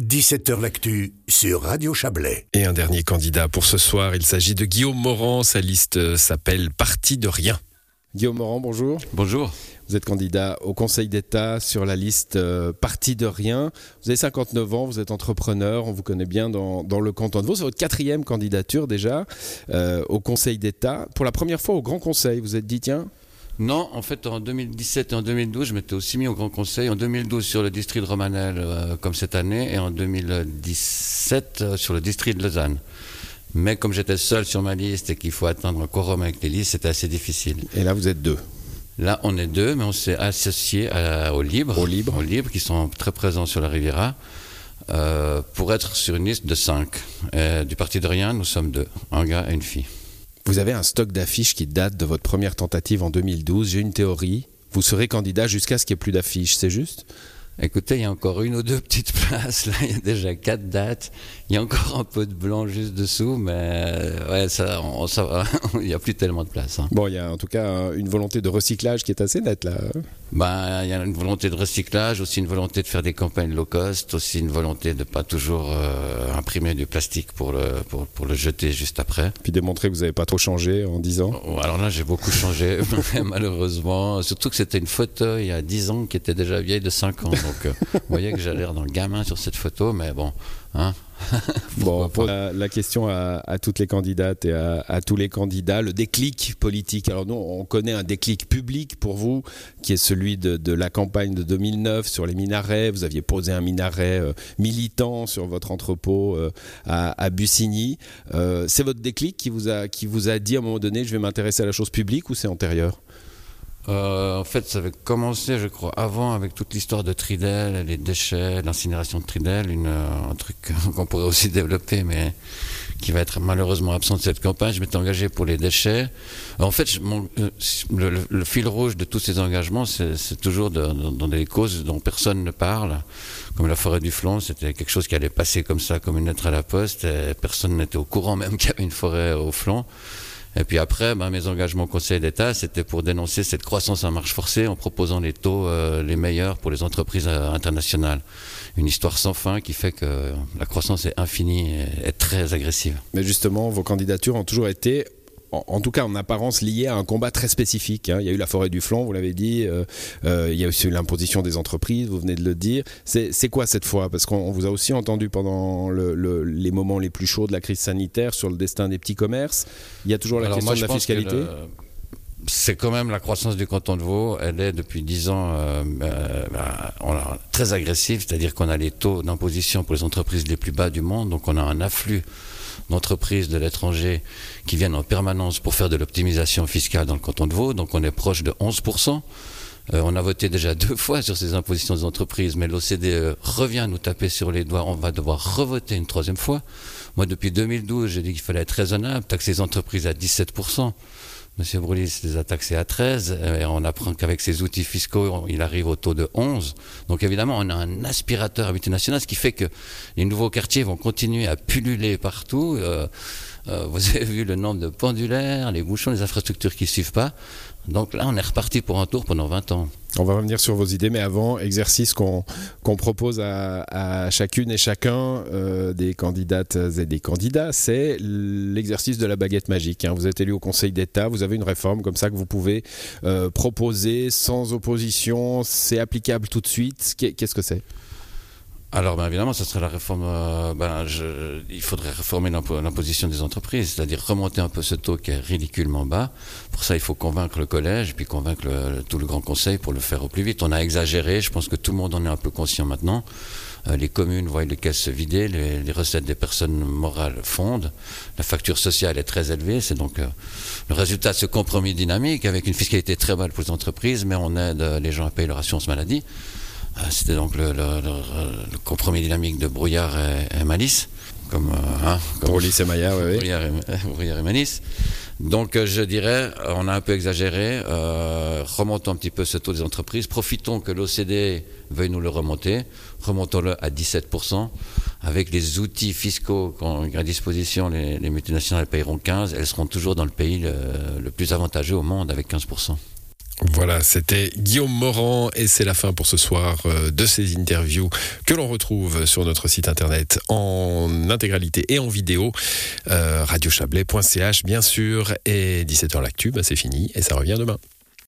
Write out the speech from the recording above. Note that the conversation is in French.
17h L'actu sur Radio Chablais. Et un dernier candidat pour ce soir, il s'agit de Guillaume Morand. Sa liste s'appelle Parti de rien. Guillaume Morand, bonjour. Bonjour. Vous êtes candidat au Conseil d'État sur la liste euh, Parti de rien. Vous avez 59 ans, vous êtes entrepreneur, on vous connaît bien dans, le canton de Vaud. C'est votre quatrième candidature déjà euh, au Conseil d'État. Pour la première fois au Grand Conseil, vous êtes dit, tiens, non, en fait, en 2017 et en 2012, je m'étais aussi mis au Grand Conseil. En 2012 sur le district de Romanel, euh, comme cette année, et en 2017 euh, sur le district de Lausanne. Mais comme j'étais seul sur ma liste et qu'il faut attendre un quorum avec les listes, c'était assez difficile. Et là, vous êtes deux Là, on est deux, mais on s'est associé aux Libres. Aux Libres. Aux Libres, qui sont très présents sur la Riviera, euh, pour être sur une liste de cinq. du Parti de Rien, nous sommes deux, un gars et une fille. Vous avez un stock d'affiches qui date de votre première tentative en 2012. J'ai une théorie. Vous serez candidat jusqu'à ce qu'il n'y ait plus d'affiches, c'est juste? Écoutez, il y a encore une ou deux petites places. Là, il y a déjà quatre dates. Il y a encore un peu de blanc juste dessous, mais euh, ouais, ça, il n'y a plus tellement de place. Hein. Bon, il y a en tout cas une volonté de recyclage qui est assez nette là. Ben, il y a une volonté de recyclage, aussi une volonté de faire des campagnes low cost, aussi une volonté de pas toujours euh, imprimer du plastique pour le, pour, pour, le jeter juste après. Puis démontrer que vous n'avez pas trop changé en 10 ans. Oh, alors là, j'ai beaucoup changé, malheureusement. Surtout que c'était une photo il y a 10 ans qui était déjà vieille de 5 ans. Donc, euh, vous voyez que j'ai l'air dans le gamin sur cette photo, mais bon, hein, bon, pour la, question à, toutes les candidates et à, tous les candidats, le déclic politique. Alors nous, on connaît un déclic public pour vous, qui est celui de, la campagne de 2009 sur les minarets. Vous aviez posé un minaret euh, militant sur votre entrepôt euh, à, Bussigny. Euh, c'est votre déclic qui vous, a, qui vous a dit à un moment donné, je vais m'intéresser à la chose publique ou c'est antérieur? Euh, en fait, ça avait commencé, je crois, avant avec toute l'histoire de Tridel, les déchets, l'incinération de Tridel, une, euh, un truc qu'on pourrait aussi développer, mais qui va être malheureusement absent de cette campagne. Je m'étais engagé pour les déchets. En fait, euh, le, fil rouge de tous ces engagements, c'est toujours dans des causes dont personne ne parle, comme la forêt du Flon. C'était quelque chose qui allait passer comme ça, comme une lettre à la poste. Et personne n'était au courant même qu'il y avait une forêt au Flon. Et puis après, ben, mes engagements au Conseil d'État, c'était pour dénoncer cette croissance en marche forcée en proposant les taux euh, les meilleurs pour les entreprises euh, internationales. Une histoire sans fin qui fait que la croissance est infinie et très agressive. Mais justement, vos candidatures ont toujours été en, tout cas en apparence lié à un combat très spécifique. Hein. Il y a eu la forêt du flanc, vous l'avez dit, euh, euh, il y a aussi l'imposition des entreprises, vous venez de le dire. C'est quoi cette fois Parce qu'on vous a aussi entendu pendant les moments les plus chauds de la crise sanitaire sur le destin des petits commerces. Il y a toujours la question de la fiscalité c'est quand même la croissance du canton de Vaud, elle est depuis 10 ans euh, bah, très agressive, c'est-à-dire qu'on a les taux d'imposition pour les entreprises les plus bas du monde, donc on a un afflux d'entreprises de l'étranger qui viennent en permanence pour faire de l'optimisation fiscale dans le canton de Vaud. Donc on est proche de 11%. Euh, on a voté déjà deux fois sur ces impositions des entreprises, mais l'OCDE revient nous taper sur les doigts. On va devoir revoter une troisième fois. Moi, depuis 2012, j'ai dit qu'il fallait être raisonnable, taxer les entreprises à 17%. Monsieur Brulis les a taxés à 13 et on apprend qu'avec ces outils fiscaux, il arrive au taux de 11. Donc évidemment, on a un aspirateur multinational, ce qui fait que les nouveaux quartiers vont continuer à pulluler partout. Euh, euh, vous avez vu le nombre de pendulaires, les bouchons, les infrastructures qui ne suivent pas. Donc là, on est reparti pour un tour pendant 20 ans. On va revenir sur vos idées, mais avant, exercice qu'on propose à, chacune et chacun euh, des candidates et des candidats, c'est l'exercice de la baguette magique. Hein. Vous êtes élu au Conseil d'État, vous avez une réforme comme ça que vous pouvez euh, proposer sans opposition, c'est applicable tout de suite. Qu'est-ce que c'est? Alors, ben, évidemment, ce serait la réforme. Euh, ben, je, il faudrait réformer l'imposition des entreprises, c'est-à-dire remonter un peu ce taux qui est ridiculement bas. Pour ça, il faut convaincre le collège, puis convaincre tout le Grand Conseil pour le faire au plus vite. On a exagéré, je pense que tout le monde en est un peu conscient maintenant. Euh, les communes voient les caisses se vider, les, recettes des personnes morales fondent, la facture sociale est très élevée, c'est donc euh, le résultat de ce compromis dynamique avec une fiscalité très basse pour les entreprises, mais on aide les gens à payer leur assurance maladie. Euh, c'était donc le, compromis dynamique de Brouillard et, Malice. Comme, euh, hein, et Maillard, oui. Brouillard et, Brouillard et Malice. Donc euh, je dirais, on a un peu exagéré, remontons un petit peu ce taux des entreprises, profitons que l'OCDE veuille nous le remonter, remontons-le à 17%, avec les outils fiscaux qu'on a à disposition, les, multinationales payeront 15, elles seront toujours dans le pays le plus avantageux au monde avec 15%. Voilà, c'était Guillaume Morand et c'est la fin pour ce soir euh, de ces interviews que l'on retrouve sur notre site internet en intégralité et en vidéo, euh, radiochablais.ch bien sûr, et 17h l'actu, bah, c'est fini et ça revient demain.